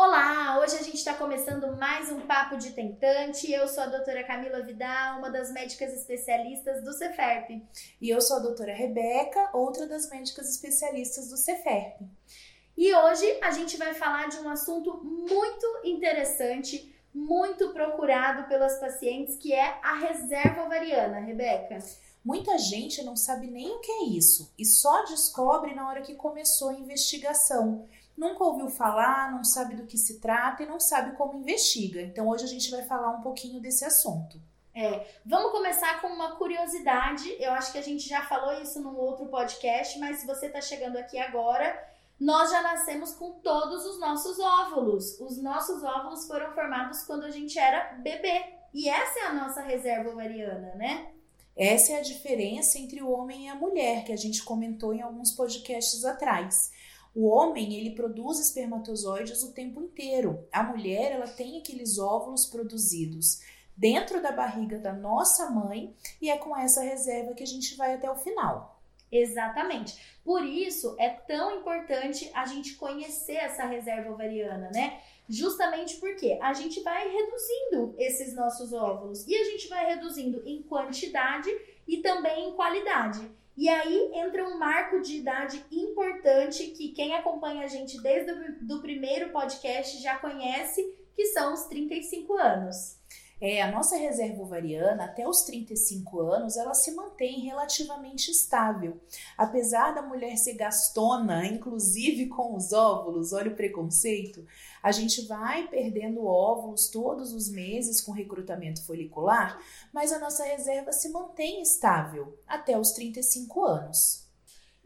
Olá, hoje a gente está começando mais um Papo de Tentante. Eu sou a doutora Camila Vidal, uma das médicas especialistas do Ceferp. E eu sou a doutora Rebeca, outra das médicas especialistas do Ceferp. E hoje a gente vai falar de um assunto muito interessante, muito procurado pelas pacientes, que é a reserva ovariana, Rebeca. Muita gente não sabe nem o que é isso e só descobre na hora que começou a investigação nunca ouviu falar, não sabe do que se trata e não sabe como investiga. Então hoje a gente vai falar um pouquinho desse assunto. É, vamos começar com uma curiosidade. Eu acho que a gente já falou isso num outro podcast, mas se você está chegando aqui agora, nós já nascemos com todos os nossos óvulos. Os nossos óvulos foram formados quando a gente era bebê. E essa é a nossa reserva ovariana, né? Essa é a diferença entre o homem e a mulher, que a gente comentou em alguns podcasts atrás. O homem, ele produz espermatozoides o tempo inteiro. A mulher, ela tem aqueles óvulos produzidos dentro da barriga da nossa mãe e é com essa reserva que a gente vai até o final. Exatamente. Por isso é tão importante a gente conhecer essa reserva ovariana, né? Justamente porque a gente vai reduzindo esses nossos óvulos e a gente vai reduzindo em quantidade e também em qualidade. E aí entra um marco de idade importante que quem acompanha a gente desde o do primeiro podcast já conhece, que são os 35 anos. É, a nossa reserva ovariana, até os 35 anos, ela se mantém relativamente estável. Apesar da mulher ser gastona, inclusive com os óvulos, olha o preconceito, a gente vai perdendo óvulos todos os meses com recrutamento folicular, mas a nossa reserva se mantém estável até os 35 anos.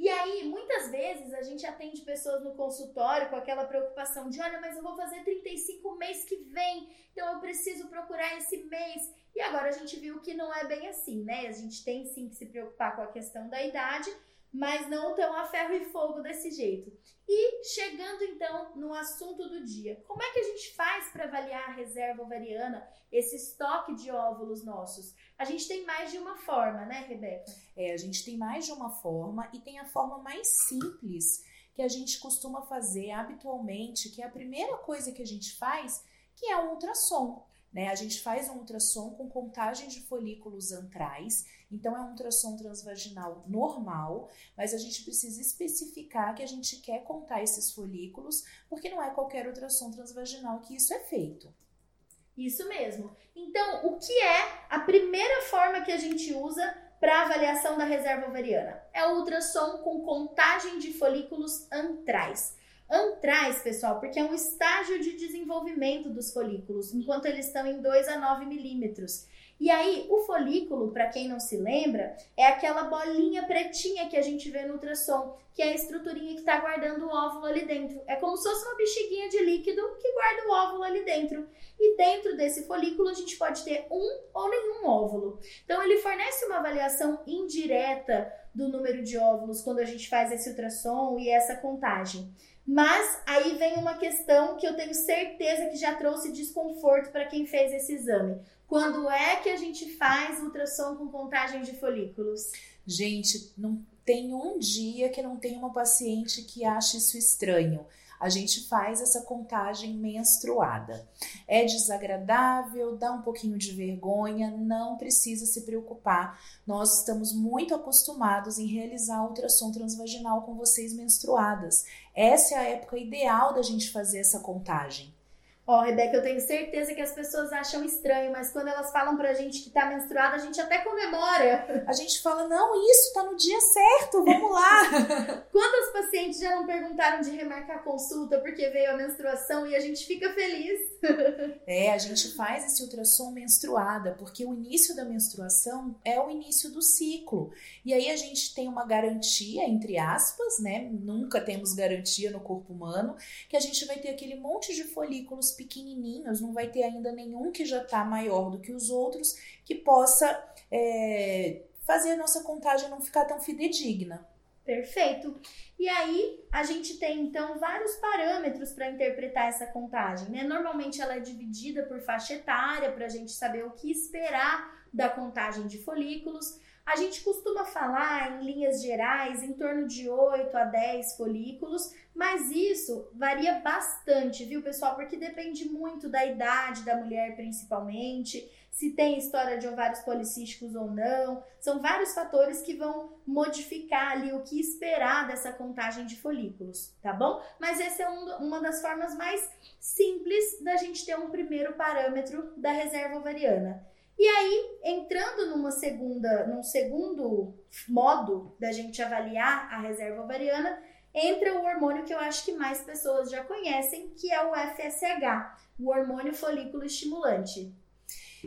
E aí, muitas vezes a gente atende pessoas no consultório com aquela preocupação de: olha, mas eu vou fazer 35 mês que vem, então eu preciso procurar esse mês. E agora a gente viu que não é bem assim, né? A gente tem sim que se preocupar com a questão da idade, mas não tão a ferro e fogo desse jeito. E chegando então no assunto do dia, como é que a gente faz para avaliar a reserva ovariana, esse estoque de óvulos nossos? A gente tem mais de uma forma, né, Rebeca? É, a gente tem mais de uma forma e tem a forma mais simples que a gente costuma fazer habitualmente, que é a primeira coisa que a gente faz, que é o ultrassom. Né? A gente faz um ultrassom com contagem de folículos antrais, então é um ultrassom transvaginal normal, mas a gente precisa especificar que a gente quer contar esses folículos, porque não é qualquer ultrassom transvaginal que isso é feito. Isso mesmo. Então, o que é a primeira forma que a gente usa para avaliação da reserva ovariana? É o ultrassom com contagem de folículos antrais. Antrais, pessoal, porque é um estágio de desenvolvimento dos folículos, enquanto eles estão em 2 a 9 milímetros. E aí, o folículo, para quem não se lembra, é aquela bolinha pretinha que a gente vê no ultrassom, que é a estruturinha que está guardando o óvulo ali dentro. É como se fosse uma bexiguinha de líquido que guarda o óvulo ali dentro. E dentro desse folículo a gente pode ter um ou nenhum óvulo. Então, ele fornece uma avaliação indireta do número de óvulos quando a gente faz esse ultrassom e essa contagem. Mas aí vem uma questão que eu tenho certeza que já trouxe desconforto para quem fez esse exame. Quando é que a gente faz ultrassom com contagem de folículos? Gente, não tem um dia que não tem uma paciente que ache isso estranho a gente faz essa contagem menstruada. É desagradável, dá um pouquinho de vergonha, não precisa se preocupar. Nós estamos muito acostumados em realizar ultrassom transvaginal com vocês menstruadas. Essa é a época ideal da gente fazer essa contagem. Ó, oh, Rebeca, eu tenho certeza que as pessoas acham estranho, mas quando elas falam pra gente que tá menstruada, a gente até comemora. A gente fala, não, isso tá no dia certo, vamos lá. Quantas pacientes já não perguntaram de remarcar consulta porque veio a menstruação e a gente fica feliz? é, a gente faz esse ultrassom menstruada, porque o início da menstruação é o início do ciclo. E aí a gente tem uma garantia, entre aspas, né? Nunca temos garantia no corpo humano, que a gente vai ter aquele monte de folículos pequenininhos, não vai ter ainda nenhum que já está maior do que os outros, que possa é, fazer a nossa contagem não ficar tão fidedigna. Perfeito. E aí a gente tem então vários parâmetros para interpretar essa contagem, né? Normalmente ela é dividida por faixa etária para a gente saber o que esperar da contagem de folículos. A gente costuma falar em linhas gerais em torno de 8 a 10 folículos, mas isso varia bastante, viu, pessoal? Porque depende muito da idade da mulher, principalmente, se tem história de ovários policísticos ou não. São vários fatores que vão modificar ali o que esperar dessa contagem de folículos, tá bom? Mas essa é um, uma das formas mais simples da gente ter um primeiro parâmetro da reserva ovariana. E aí, entrando numa segunda, num segundo modo da gente avaliar a reserva ovariana, entra o hormônio que eu acho que mais pessoas já conhecem, que é o FSH, o hormônio folículo estimulante.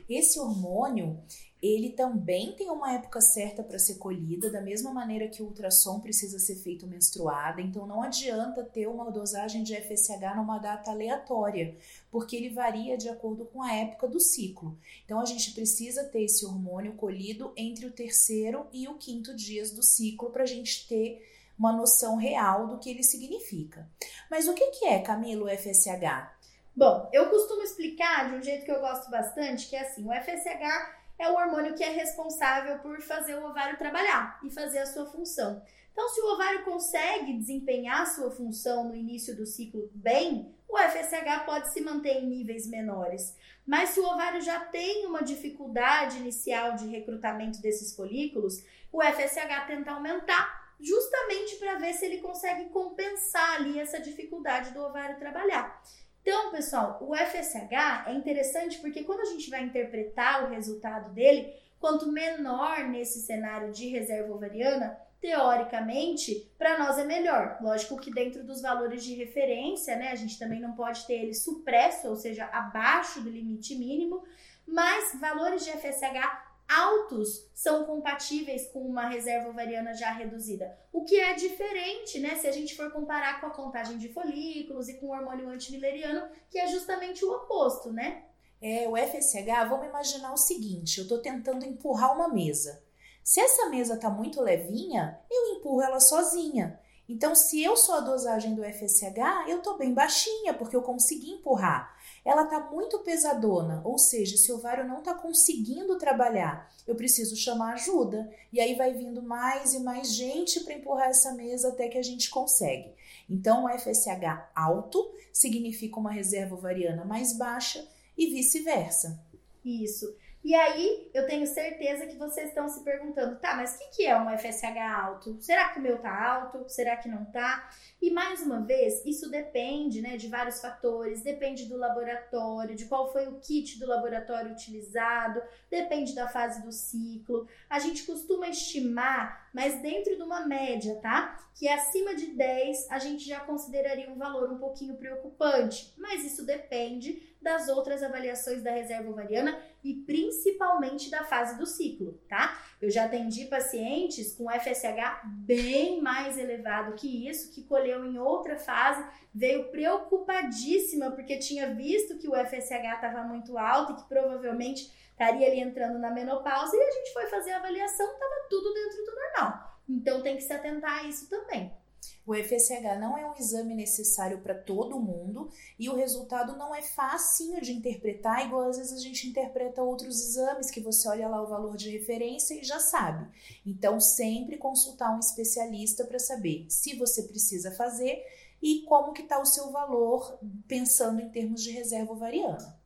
Esse hormônio, ele também tem uma época certa para ser colhida, da mesma maneira que o ultrassom precisa ser feito menstruada, então não adianta ter uma dosagem de FSH numa data aleatória, porque ele varia de acordo com a época do ciclo. Então a gente precisa ter esse hormônio colhido entre o terceiro e o quinto dias do ciclo para a gente ter uma noção real do que ele significa. Mas o que é, Camilo, o FSH? Bom, eu costumo explicar de um jeito que eu gosto bastante, que é assim, o FSH é o hormônio que é responsável por fazer o ovário trabalhar e fazer a sua função. Então, se o ovário consegue desempenhar a sua função no início do ciclo bem, o FSH pode se manter em níveis menores. Mas se o ovário já tem uma dificuldade inicial de recrutamento desses folículos, o FSH tenta aumentar, justamente para ver se ele consegue compensar ali essa dificuldade do ovário trabalhar. Então, pessoal, o FSH é interessante porque quando a gente vai interpretar o resultado dele, quanto menor nesse cenário de reserva ovariana, teoricamente, para nós é melhor. Lógico que dentro dos valores de referência, né, a gente também não pode ter ele supresso, ou seja, abaixo do limite mínimo, mas valores de FSH altos são compatíveis com uma reserva ovariana já reduzida. O que é diferente, né, se a gente for comparar com a contagem de folículos e com o hormônio antimileriano, que é justamente o oposto, né? É, o FSH, vamos imaginar o seguinte, eu estou tentando empurrar uma mesa. Se essa mesa está muito levinha, eu empurro ela sozinha. Então, se eu sou a dosagem do FSH, eu estou bem baixinha, porque eu consegui empurrar ela está muito pesadona, ou seja, se o ovário não está conseguindo trabalhar, eu preciso chamar ajuda. E aí vai vindo mais e mais gente para empurrar essa mesa até que a gente consegue. Então, o FSH alto significa uma reserva ovariana mais baixa e vice-versa. Isso. E aí, eu tenho certeza que vocês estão se perguntando, tá, mas o que, que é um FSH alto? Será que o meu tá alto? Será que não tá? E mais uma vez, isso depende, né, de vários fatores, depende do laboratório, de qual foi o kit do laboratório utilizado, depende da fase do ciclo. A gente costuma estimar, mas dentro de uma média, tá? Que acima de 10 a gente já consideraria um valor um pouquinho preocupante, mas isso depende das outras avaliações da reserva ovariana e principalmente da fase do ciclo, tá? Eu já atendi pacientes com FSH bem mais elevado que isso, que colheu em outra fase, veio preocupadíssima porque tinha visto que o FSH estava muito alto e que provavelmente estaria ali entrando na menopausa e a gente foi fazer a avaliação, estava tudo dentro do normal. Então tem que se atentar a isso também. O FSH não é um exame necessário para todo mundo e o resultado não é facinho de interpretar, igual às vezes a gente interpreta outros exames que você olha lá o valor de referência e já sabe. Então, sempre consultar um especialista para saber se você precisa fazer e como que está o seu valor pensando em termos de reserva ovariana.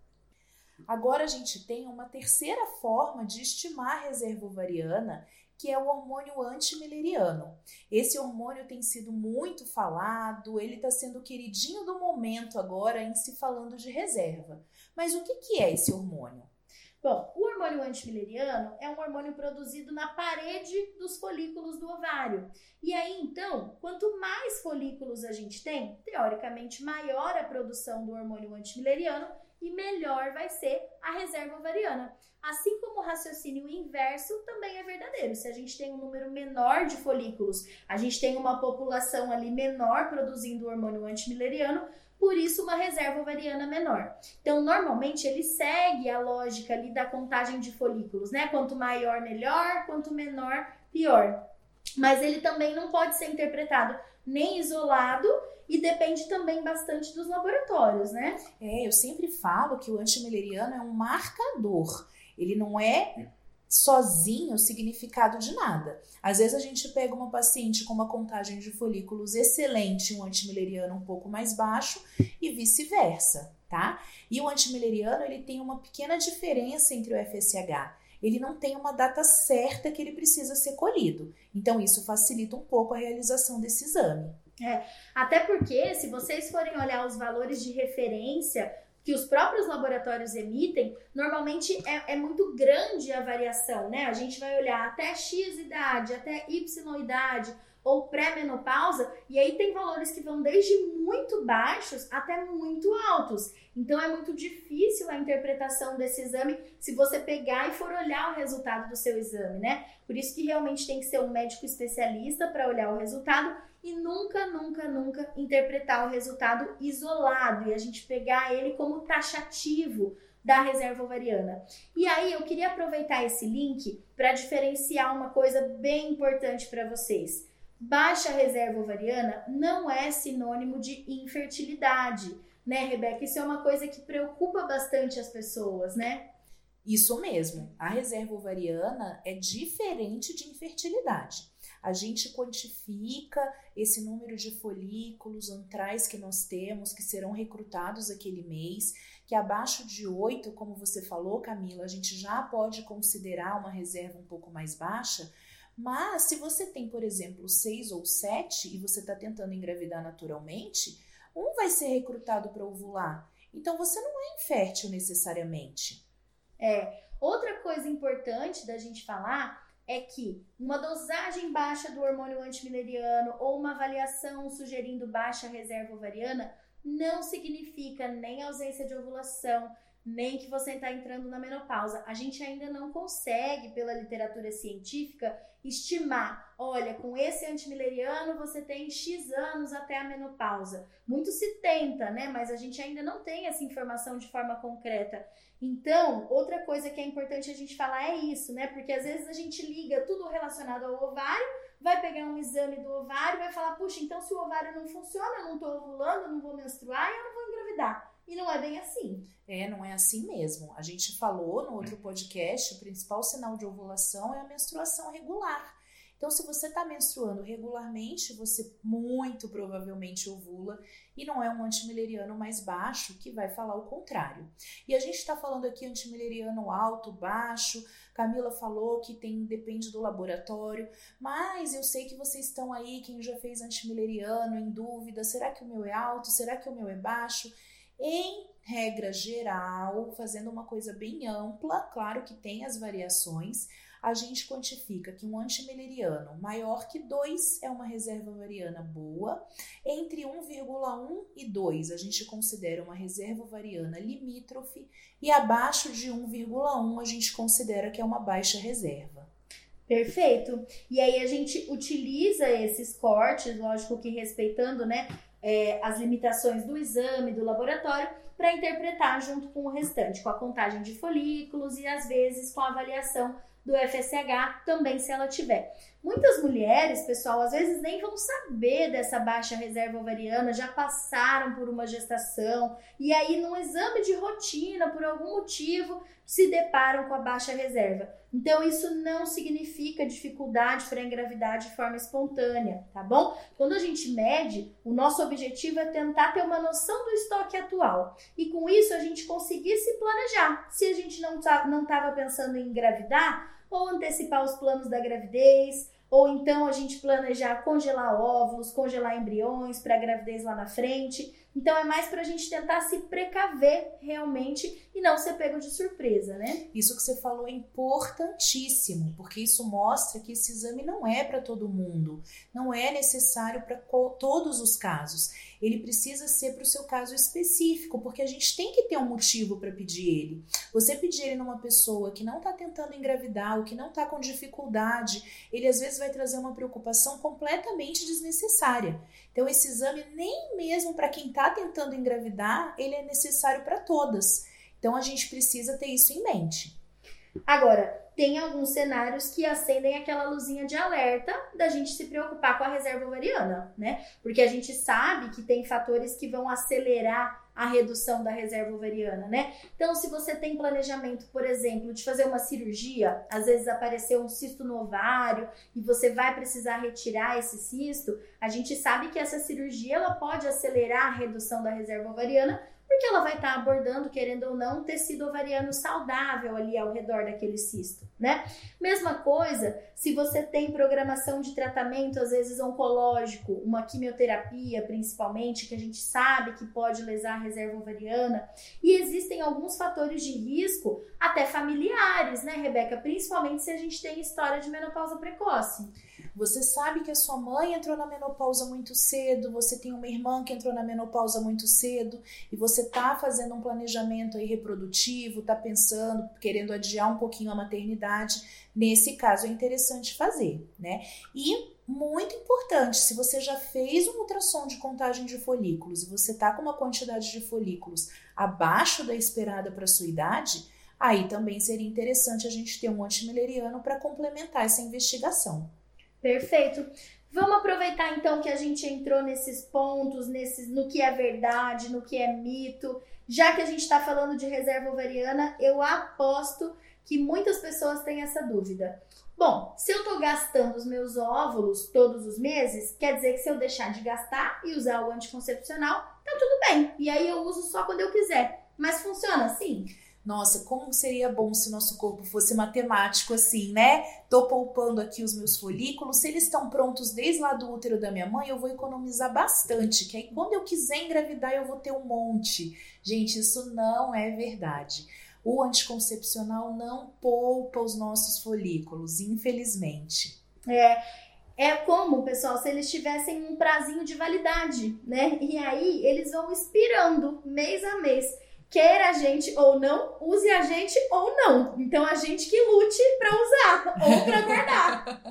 Agora a gente tem uma terceira forma de estimar a reserva ovariana que é o hormônio antimileriano. Esse hormônio tem sido muito falado, ele está sendo queridinho do momento agora em se falando de reserva. Mas o que, que é esse hormônio? Bom, o hormônio antimileriano é um hormônio produzido na parede dos folículos do ovário. E aí, então, quanto mais folículos a gente tem, teoricamente maior a produção do hormônio antimileriano e melhor vai ser a reserva ovariana. Assim como o raciocínio inverso também é verdadeiro. Se a gente tem um número menor de folículos, a gente tem uma população ali menor produzindo o hormônio antimileriano, por isso uma reserva ovariana menor. Então, normalmente ele segue a lógica ali da contagem de folículos, né? Quanto maior, melhor, quanto menor, pior. Mas ele também não pode ser interpretado nem isolado e depende também bastante dos laboratórios, né? É, eu sempre falo que o antimileriano é um marcador. Ele não é sozinho significado de nada. Às vezes a gente pega uma paciente com uma contagem de folículos excelente, um antimileriano um pouco mais baixo e vice-versa, tá? E o antimileriano, ele tem uma pequena diferença entre o FSH. Ele não tem uma data certa que ele precisa ser colhido. Então isso facilita um pouco a realização desse exame. É, até porque se vocês forem olhar os valores de referência que os próprios laboratórios emitem, normalmente é, é, muito grande a variação, né? A gente vai olhar até X idade, até Y idade ou pré-menopausa, e aí tem valores que vão desde muito baixos até muito altos. Então é muito difícil a interpretação desse exame se você pegar e for olhar o resultado do seu exame, né? Por isso que realmente tem que ser um médico especialista para olhar o resultado e nunca, nunca, nunca interpretar o resultado isolado e a gente pegar ele como taxativo da reserva ovariana. E aí eu queria aproveitar esse link para diferenciar uma coisa bem importante para vocês. Baixa reserva ovariana não é sinônimo de infertilidade, né, Rebeca? Isso é uma coisa que preocupa bastante as pessoas, né? Isso mesmo. A reserva ovariana é diferente de infertilidade a gente quantifica esse número de folículos antrais que nós temos, que serão recrutados aquele mês, que abaixo de 8, como você falou, Camila, a gente já pode considerar uma reserva um pouco mais baixa. Mas se você tem, por exemplo, 6 ou 7 e você está tentando engravidar naturalmente, um vai ser recrutado para ovular. Então você não é infértil necessariamente. É. Outra coisa importante da gente falar é que uma dosagem baixa do hormônio antimileriano ou uma avaliação sugerindo baixa reserva ovariana não significa nem ausência de ovulação, nem que você está entrando na menopausa. A gente ainda não consegue, pela literatura científica, estimar, olha, com esse antimileriano você tem X anos até a menopausa. Muito se tenta, né? Mas a gente ainda não tem essa informação de forma concreta. Então, outra coisa que é importante a gente falar é isso, né? Porque às vezes a gente liga tudo relacionado ao ovário, vai pegar um exame do ovário vai falar, puxa, então se o ovário não funciona, eu não tô ovulando, eu não vou menstruar e eu não vou engravidar. E não é bem assim. É, não é assim mesmo. A gente falou no outro podcast, o principal sinal de ovulação é a menstruação regular. Então, se você está menstruando regularmente, você muito provavelmente ovula e não é um antimileriano mais baixo que vai falar o contrário. E a gente está falando aqui antimileriano alto, baixo. Camila falou que tem depende do laboratório, mas eu sei que vocês estão aí, quem já fez antimileriano, em dúvida: será que o meu é alto? Será que o meu é baixo? Em regra geral, fazendo uma coisa bem ampla, claro que tem as variações, a gente quantifica que um antimileriano maior que 2 é uma reserva ovariana boa, entre 1,1 e 2 a gente considera uma reserva ovariana limítrofe e abaixo de 1,1 a gente considera que é uma baixa reserva. Perfeito. E aí a gente utiliza esses cortes, lógico que respeitando, né, é, as limitações do exame, do laboratório, para interpretar junto com o restante, com a contagem de folículos e às vezes com a avaliação do FSH também se ela tiver. Muitas mulheres, pessoal, às vezes nem vão saber dessa baixa reserva ovariana, já passaram por uma gestação e aí num exame de rotina, por algum motivo, se deparam com a baixa reserva. Então, isso não significa dificuldade para engravidar de forma espontânea, tá bom? Quando a gente mede, o nosso objetivo é tentar ter uma noção do estoque atual e com isso a gente conseguir se planejar. Se a gente não estava não pensando em engravidar, ou antecipar os planos da gravidez, ou então a gente planejar congelar óvulos, congelar embriões para gravidez lá na frente. Então é mais para a gente tentar se precaver realmente e não ser pego de surpresa, né? Isso que você falou é importantíssimo, porque isso mostra que esse exame não é para todo mundo, não é necessário para todos os casos. Ele precisa ser para o seu caso específico, porque a gente tem que ter um motivo para pedir ele. Você pedir ele numa pessoa que não está tentando engravidar ou que não está com dificuldade, ele às vezes vai trazer uma preocupação completamente desnecessária. Então, esse exame, nem mesmo para quem está tentando engravidar, ele é necessário para todas. Então, a gente precisa ter isso em mente. Agora, tem alguns cenários que acendem aquela luzinha de alerta da gente se preocupar com a reserva ovariana, né? Porque a gente sabe que tem fatores que vão acelerar a redução da reserva ovariana, né? Então, se você tem planejamento, por exemplo, de fazer uma cirurgia, às vezes apareceu um cisto no ovário e você vai precisar retirar esse cisto, a gente sabe que essa cirurgia ela pode acelerar a redução da reserva ovariana porque ela vai estar tá abordando, querendo ou não, um tecido ovariano saudável ali ao redor daquele cisto, né? Mesma coisa, se você tem programação de tratamento, às vezes oncológico, uma quimioterapia principalmente, que a gente sabe que pode lesar a reserva ovariana, e existem alguns fatores de risco, até familiares, né, Rebeca? Principalmente se a gente tem história de menopausa precoce. Você sabe que a sua mãe entrou na menopausa muito cedo, você tem uma irmã que entrou na menopausa muito cedo e você tá fazendo um planejamento aí reprodutivo, tá pensando, querendo adiar um pouquinho a maternidade. Nesse caso é interessante fazer, né? E muito importante, se você já fez um ultrassom de contagem de folículos e você tá com uma quantidade de folículos abaixo da esperada para sua idade, aí também seria interessante a gente ter um antimileriano para complementar essa investigação. Perfeito. Vamos aproveitar então que a gente entrou nesses pontos, nesses, no que é verdade, no que é mito. Já que a gente está falando de reserva ovariana, eu aposto que muitas pessoas têm essa dúvida. Bom, se eu estou gastando os meus óvulos todos os meses, quer dizer que se eu deixar de gastar e usar o anticoncepcional, tá tudo bem. E aí eu uso só quando eu quiser. Mas funciona assim? Nossa, como seria bom se nosso corpo fosse matemático assim, né? Tô poupando aqui os meus folículos, se eles estão prontos desde lá do útero da minha mãe, eu vou economizar bastante, que aí quando eu quiser engravidar eu vou ter um monte. Gente, isso não é verdade. O anticoncepcional não poupa os nossos folículos, infelizmente. É, é como, pessoal, se eles tivessem um prazinho de validade, né? E aí eles vão expirando mês a mês queira a gente ou não, use a gente ou não. Então a gente que lute para usar ou para guardar.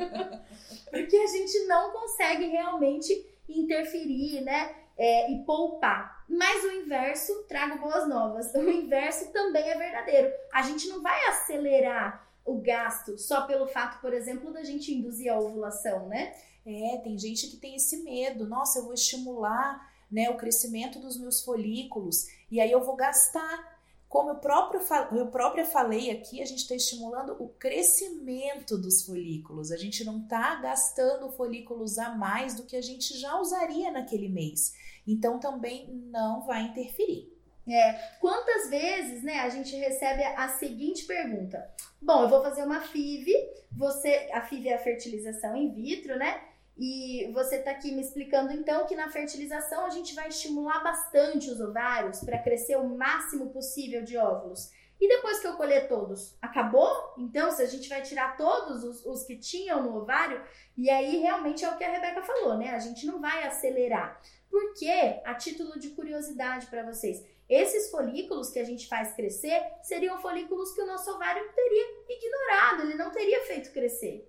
Porque a gente não consegue realmente interferir, né? É, e poupar. Mas o inverso, trago boas novas. O inverso também é verdadeiro. A gente não vai acelerar o gasto só pelo fato, por exemplo, da gente induzir a ovulação, né? É, tem gente que tem esse medo. Nossa, eu vou estimular né, o crescimento dos meus folículos e aí eu vou gastar. Como eu, próprio, eu própria falei aqui, a gente está estimulando o crescimento dos folículos. A gente não está gastando folículos a mais do que a gente já usaria naquele mês. Então também não vai interferir. É, quantas vezes, né, a gente recebe a seguinte pergunta: Bom, eu vou fazer uma FIV, você, a FIV é a fertilização in vitro, né? E você está aqui me explicando então que na fertilização a gente vai estimular bastante os ovários para crescer o máximo possível de óvulos. E depois que eu colher todos, acabou? Então, se a gente vai tirar todos os, os, que tinham no ovário, e aí realmente é o que a Rebeca falou, né? A gente não vai acelerar. Porque, a título de curiosidade para vocês, esses folículos que a gente faz crescer seriam folículos que o nosso ovário teria ignorado, ele não teria feito crescer.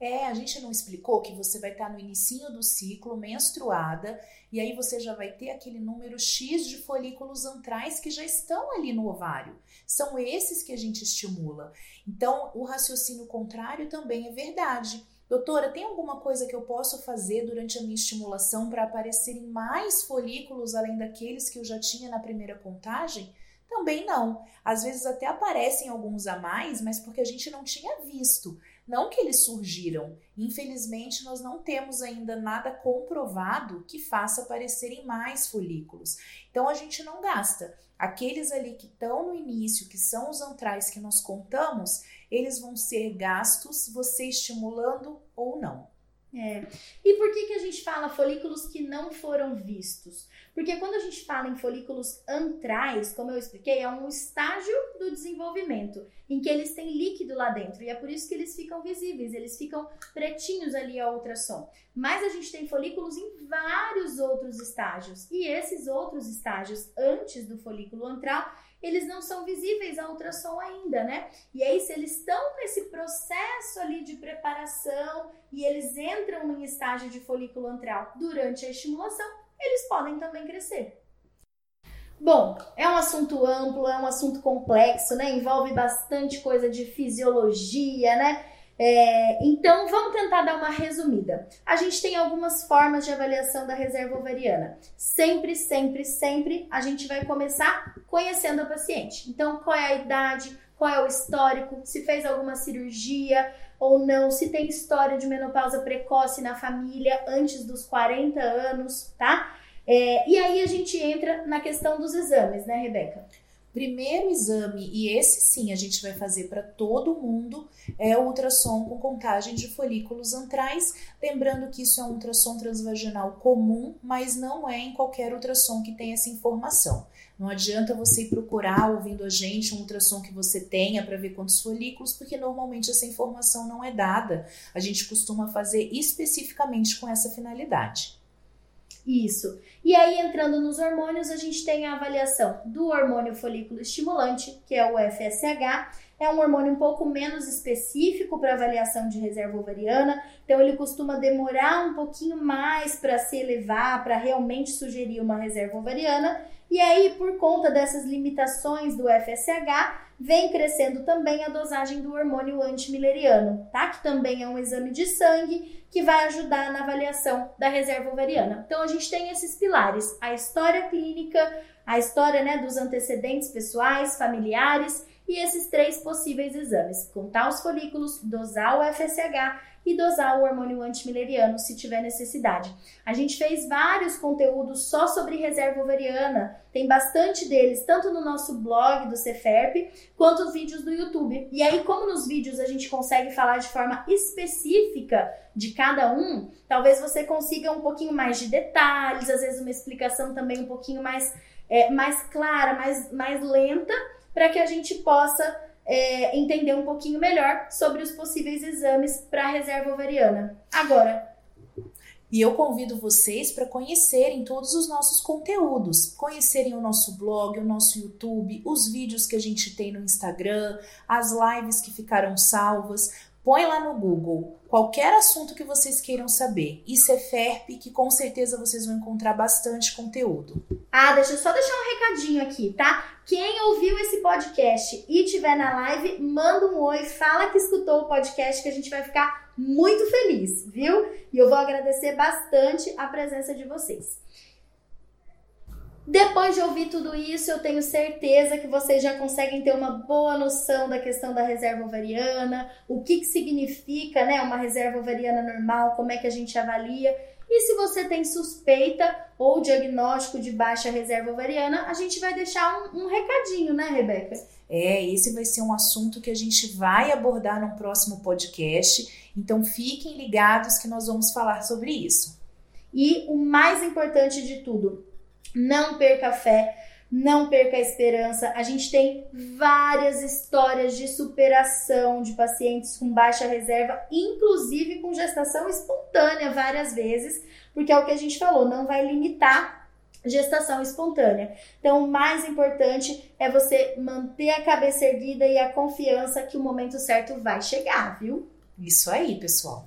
É, a gente não explicou que você vai estar no início do ciclo, menstruada, e aí você já vai ter aquele número X de folículos antrais que já estão ali no ovário. São esses que a gente estimula. Então, o raciocínio contrário também é verdade. Doutora, tem alguma coisa que eu posso fazer durante a minha estimulação para aparecerem mais folículos além daqueles que eu já tinha na primeira contagem? Também não. Às vezes até aparecem alguns a mais, mas porque a gente não tinha visto Não que eles surgiram. Infelizmente, nós não temos ainda nada comprovado que faça aparecerem mais folículos. Então, a gente não gasta. Aqueles ali que estão no início, que são os antrais que nós contamos, eles vão ser gastos, você estimulando ou não. É. E por que, que a gente fala folículos que não foram vistos? Porque quando a gente fala em folículos antrais, como eu expliquei, é um estágio do desenvolvimento em que eles têm líquido lá dentro e é por isso que eles ficam visíveis, eles ficam pretinhos ali ao ultrassom. Mas a gente tem folículos em vários outros estágios e esses outros estágios antes do folículo antral eles não são visíveis a ultrassom ainda, né? E aí, se eles estão nesse processo ali de preparação e eles entram em estágio de folículo antral durante a estimulação, eles podem também crescer. Bom, é um assunto amplo, é um assunto complexo, né? Envolve bastante coisa de fisiologia, né? É, então, vamos tentar dar uma resumida. A gente tem algumas formas de avaliação da reserva ovariana. Sempre, sempre, sempre a gente vai começar conhecendo a paciente. Então, qual é a idade, qual é o histórico, se fez alguma cirurgia ou não, se tem história de menopausa precoce na família antes dos 40 anos, tá? É, e aí a gente entra na questão dos exames, né, Rebeca? Primeiro exame, e esse sim a gente vai fazer para todo mundo, é o ultrassom com contagem de folículos antrais. Lembrando que isso é um ultrassom transvaginal comum, mas não é em qualquer ultrassom que tem essa informação. Não adianta você ir procurar ouvindo a gente um ultrassom que você tenha para ver quantos folículos, porque normalmente essa informação não é dada. A gente costuma fazer especificamente com essa finalidade. Isso. E aí, entrando nos hormônios, a gente tem a avaliação do hormônio folículo estimulante, que é o FSH. É um hormônio um pouco menos específico para avaliação de reserva ovariana, então ele costuma demorar um pouquinho mais para se elevar, para realmente sugerir uma reserva ovariana. E aí, por conta dessas limitações do FSH, vem crescendo também a dosagem do hormônio antimileriano, tá? Que também é um exame de sangue que vai ajudar na avaliação da reserva ovariana. Então a gente tem esses pilares: a história clínica, a história né, dos antecedentes pessoais, familiares e esses três possíveis exames: contar os folículos, dosar o FSH e dosar o hormônio antimileriano se tiver necessidade. A gente fez vários conteúdos só sobre reserva ovariana, tem bastante deles, tanto no nosso blog do Ceferp, quanto os vídeos do YouTube. E aí, como nos vídeos a gente consegue falar de forma específica de cada um, talvez você consiga um pouquinho mais de detalhes, às vezes uma explicação também um pouquinho mais, é, mais clara, mais, mais lenta, para que a gente possa é, entender um pouquinho melhor sobre os possíveis exames para a reserva ovariana. Agora, e eu convido vocês para conhecerem todos os nossos conteúdos, conhecerem o nosso blog, o nosso YouTube, os vídeos que a gente tem no Instagram, as lives que ficaram salvas. Põe lá no Google qualquer assunto que vocês queiram saber. Isso é FERP, que com certeza vocês vão encontrar bastante conteúdo. Ah, deixa eu só deixar um recadinho aqui, tá? Quem ouviu esse podcast e tiver na live, manda um oi, fala que escutou o podcast que a gente vai ficar muito feliz, viu? E eu vou agradecer bastante a presença de vocês. Depois de ouvir tudo isso, eu tenho certeza que vocês já conseguem ter uma boa noção da questão da reserva ovariana, o que, que significa né, uma reserva ovariana normal, como é que a gente avalia. E se você tem suspeita ou diagnóstico de baixa reserva ovariana, a gente vai deixar um, um recadinho, né, Rebeca? É, esse vai ser um assunto que a gente vai abordar no próximo podcast. Então fiquem ligados que nós vamos falar sobre isso. E o mais importante de tudo, não perca a fé, não perca a esperança. A gente tem várias histórias de superação de pacientes com baixa reserva, inclusive com gestação espontânea várias vezes, porque é o que a gente falou, não vai limitar gestação espontânea. Então, o mais importante é você manter a cabeça erguida e a confiança que o momento certo vai chegar, viu? Isso aí, pessoal.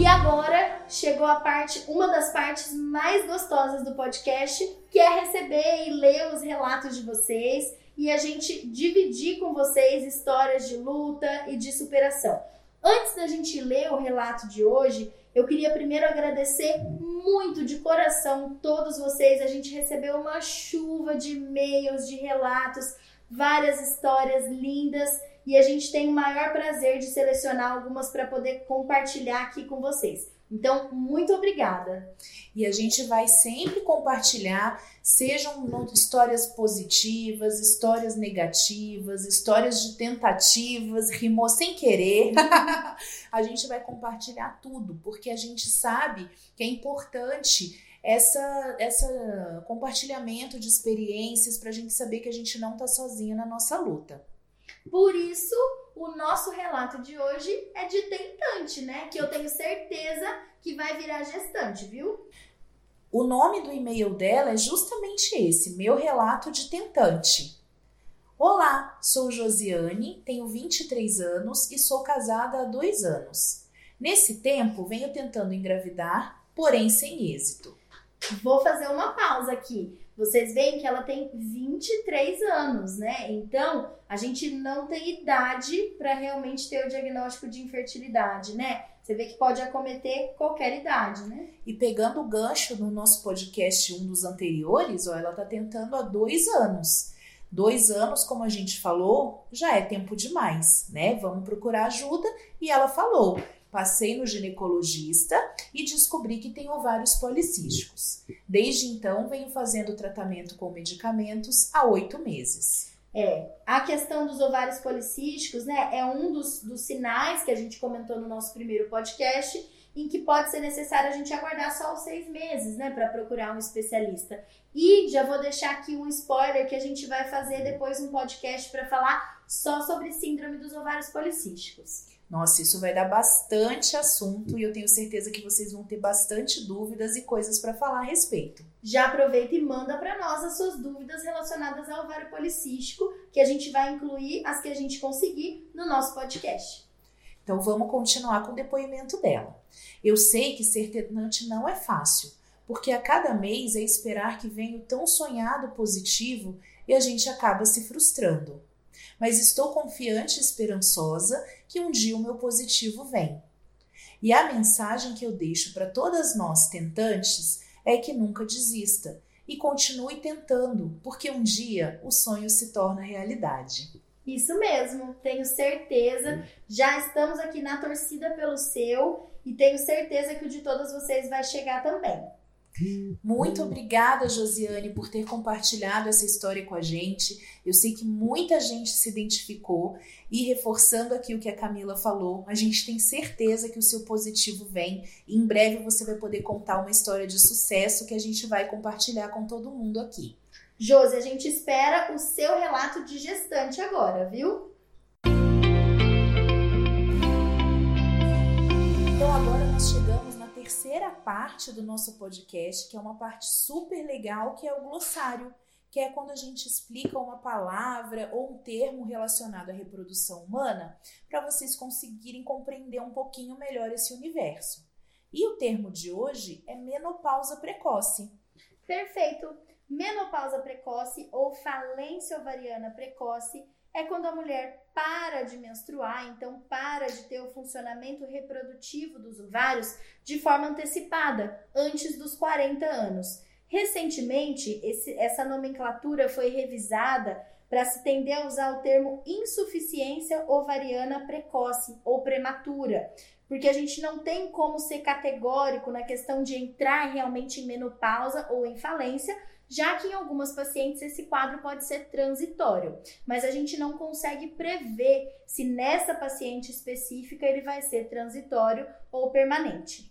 E agora chegou a parte, uma das partes mais gostosas do podcast, que é receber e ler os relatos de vocês e a gente dividir com vocês histórias de luta e de superação. Antes da gente ler o relato de hoje, eu queria primeiro agradecer muito de coração todos vocês. A gente recebeu uma chuva de e-mails, de relatos várias histórias lindas e a gente tem o maior prazer de selecionar algumas para poder compartilhar aqui com vocês. Então, muito obrigada. E a gente vai sempre compartilhar, sejam histórias positivas, histórias negativas, histórias de tentativas, rimou sem querer. a gente vai compartilhar tudo, porque a gente sabe que é importante essa, essa compartilhamento de experiências para a gente saber que a gente não está sozinha na nossa luta. Por isso, o nosso relato de hoje é de tentante, né? Que eu tenho certeza que vai virar gestante, viu? O nome do e-mail dela é justamente esse, meu relato de tentante. Olá, sou Josiane, tenho 23 anos e sou casada há dois anos. Nesse tempo, venho tentando engravidar, porém sem êxito. Vou fazer uma pausa aqui. Vocês veem que ela tem 23 anos, né? Então, a gente não tem idade para realmente ter o diagnóstico de infertilidade, né? Você vê que pode acometer qualquer idade, né? E pegando o gancho no nosso podcast, um dos anteriores, ó, ela tá tentando há dois anos. Dois anos, como a gente falou, já é tempo demais, né? Vamos procurar ajuda. E ela falou Passei no ginecologista e descobri que tem ovários policísticos. Desde então, venho fazendo tratamento com medicamentos há oito meses. É, a questão dos ovários policísticos, né, é um dos, dos sinais que a gente comentou no nosso primeiro podcast, em que pode ser necessário a gente aguardar só os seis meses, né, para procurar um especialista. E já vou deixar aqui um spoiler que a gente vai fazer depois um podcast para falar só sobre síndrome dos ovários policísticos. Nossa, isso vai dar bastante assunto e eu tenho certeza que vocês vão ter bastante dúvidas e coisas para falar a respeito. Já aproveita e manda para nós as suas dúvidas relacionadas ao ovário policístico, que a gente vai incluir as que a gente conseguir no nosso podcast. Então vamos continuar com o depoimento dela. Eu sei que ser tenante não é fácil, porque a cada mês é esperar que venha o tão sonhado positivo e a gente acaba se frustrando mas estou confiante e esperançosa que um dia o meu positivo vem. E a mensagem que eu deixo para todas nós tentantes é que nunca desista e continue tentando, porque um dia o sonho se torna realidade. Isso mesmo, tenho certeza. Já estamos aqui na torcida pelo seu e tenho certeza que o de todas vocês vai chegar também. Muito obrigada, Josiane, por ter compartilhado essa história com a gente. Eu sei que muita gente se identificou e reforçando aqui o que a Camila falou, a gente tem certeza que o seu positivo vem e em breve você vai poder contar uma história de sucesso que a gente vai compartilhar com todo mundo aqui. Josi, a gente espera o seu relato de gestante agora, viu? Então agora nós chegamos terceira parte do nosso podcast, que é uma parte super legal, que é o glossário, que é quando a gente explica uma palavra ou um termo relacionado à reprodução humana, para vocês conseguirem compreender um pouquinho melhor esse universo. E o termo de hoje é menopausa precoce. Perfeito! Menopausa precoce ou falência ovariana precoce é quando a mulher para de menstruar, então para de ter o funcionamento reprodutivo dos ovários de forma antecipada, antes dos 40 anos. Recentemente, esse, essa nomenclatura foi revisada para se tender a usar o termo insuficiência ovariana precoce ou prematura, porque a gente não tem como ser categórico na questão de entrar realmente em menopausa ou em falência, já que em algumas pacientes esse quadro pode ser transitório, mas a gente não consegue prever se nessa paciente específica ele vai ser transitório ou permanente.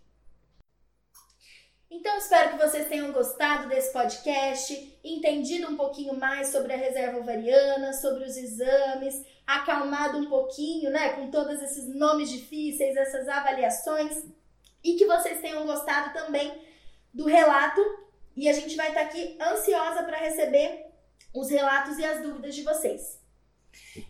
Então, espero que vocês tenham gostado desse podcast, entendido um pouquinho mais sobre a reserva ovariana, sobre os exames, acalmado um pouquinho, né, com todos esses nomes difíceis, essas avaliações, e que vocês tenham gostado também do relato e a gente vai estar tá aqui ansiosa para receber os relatos e as dúvidas de vocês.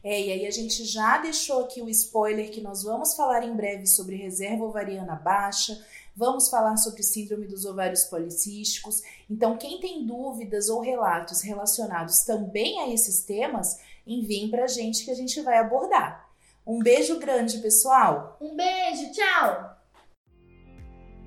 É, e aí a gente já deixou aqui o spoiler que nós vamos falar em breve sobre reserva ovariana baixa, vamos falar sobre síndrome dos ovários policísticos. Então, quem tem dúvidas ou relatos relacionados também a esses temas, enviem para a gente que a gente vai abordar. Um beijo grande, pessoal! Um beijo, tchau!